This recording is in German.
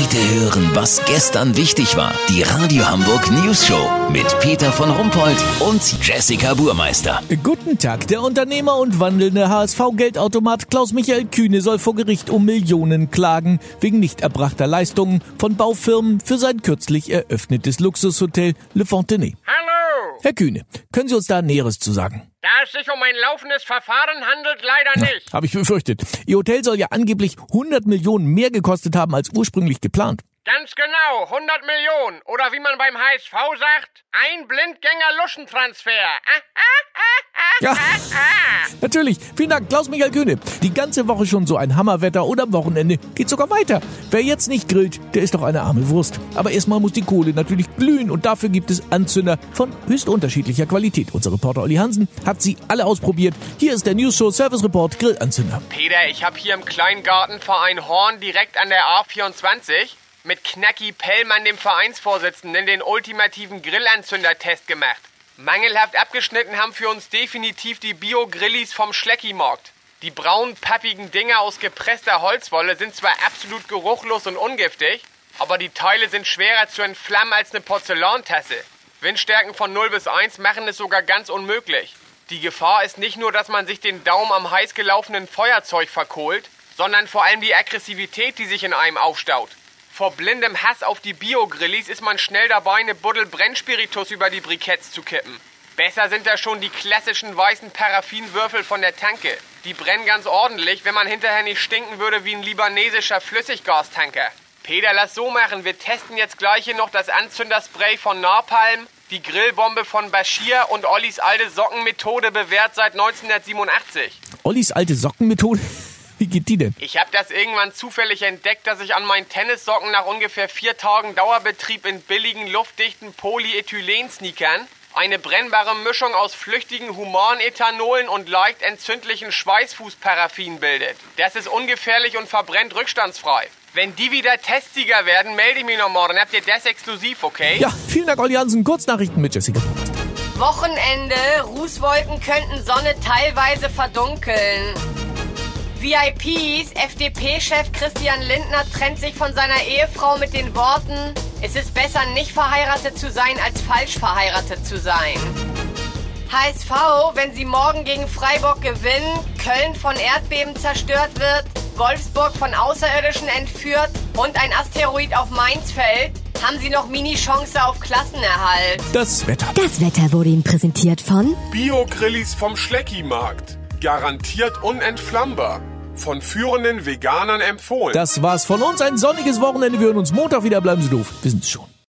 Heute hören, was gestern wichtig war. Die Radio Hamburg News Show mit Peter von Rumpold und Jessica Burmeister. Guten Tag. Der Unternehmer und wandelnde HSV-Geldautomat Klaus-Michael Kühne soll vor Gericht um Millionen klagen wegen nicht erbrachter Leistungen von Baufirmen für sein kürzlich eröffnetes Luxushotel Le Fontenay. Hallo! Herr Kühne, können Sie uns da Näheres zu sagen? Da es sich um ein laufendes Verfahren handelt, leider nicht. Habe ich befürchtet. Ihr Hotel soll ja angeblich 100 Millionen mehr gekostet haben als ursprünglich geplant. Ganz genau, 100 Millionen. Oder wie man beim HSV sagt, ein Blindgänger-Luschentransfer. Ah, ah, ah, ah, Ja. Natürlich. Vielen Dank, Klaus-Michael Kühne. Die ganze Woche schon so ein Hammerwetter und am Wochenende geht sogar weiter. Wer jetzt nicht grillt, der ist doch eine arme Wurst. Aber erstmal muss die Kohle natürlich glühen und dafür gibt es Anzünder von höchst unterschiedlicher Qualität. Unser Reporter Olli Hansen hat sie alle ausprobiert. Hier ist der News Show Service Report Grillanzünder. Peter, ich habe hier im kleinen Gartenverein Horn direkt an der A24 mit Knacki Pellmann, dem Vereinsvorsitzenden, den ultimativen Grillanzünder-Test gemacht. Mangelhaft abgeschnitten haben für uns definitiv die Bio-Grillis vom Schleckimarkt. Die braunen, pappigen Dinger aus gepresster Holzwolle sind zwar absolut geruchlos und ungiftig, aber die Teile sind schwerer zu entflammen als eine Porzellantasse. Windstärken von 0 bis 1 machen es sogar ganz unmöglich. Die Gefahr ist nicht nur, dass man sich den Daumen am heiß gelaufenen Feuerzeug verkohlt, sondern vor allem die Aggressivität, die sich in einem aufstaut. Vor blindem Hass auf die Bio-Grillis ist man schnell dabei, eine Buddel Brennspiritus über die Briketts zu kippen. Besser sind da schon die klassischen weißen Paraffinwürfel von der Tanke. Die brennen ganz ordentlich, wenn man hinterher nicht stinken würde wie ein libanesischer Flüssiggastanker. Peter, lass so machen. Wir testen jetzt gleich hier noch das Anzünderspray von Napalm, die Grillbombe von Bashir und Ollis alte Sockenmethode bewährt seit 1987. Ollis alte Sockenmethode? Wie geht die denn? Ich habe das irgendwann zufällig entdeckt, dass ich an meinen Tennissocken nach ungefähr vier Tagen Dauerbetrieb in billigen, luftdichten Polyethylen-Sneakern eine brennbare Mischung aus flüchtigen Humanethanolen und leicht entzündlichen Schweißfußparaffin bildet. Das ist ungefährlich und verbrennt rückstandsfrei. Wenn die wieder Testsieger werden, melde ich mich noch morgen. Habt ihr das exklusiv, okay? Ja, vielen Dank, Olli Hansen. Kurznachrichten mit Jessica. Wochenende. Rußwolken könnten Sonne teilweise verdunkeln. VIPs. FDP-Chef Christian Lindner trennt sich von seiner Ehefrau mit den Worten, es ist besser nicht verheiratet zu sein, als falsch verheiratet zu sein. HSV, wenn sie morgen gegen Freiburg gewinnen, Köln von Erdbeben zerstört wird, Wolfsburg von Außerirdischen entführt und ein Asteroid auf Mainz fällt, haben sie noch Mini-Chance auf Klassenerhalt. Das Wetter. Das Wetter wurde Ihnen präsentiert von Bio-Grillis vom Schleckimarkt. Garantiert unentflammbar. Von führenden Veganern empfohlen. Das war's von uns. Ein sonniges Wochenende. Wir hören uns Montag wieder. Bleiben Sie doof. Wir sind's schon.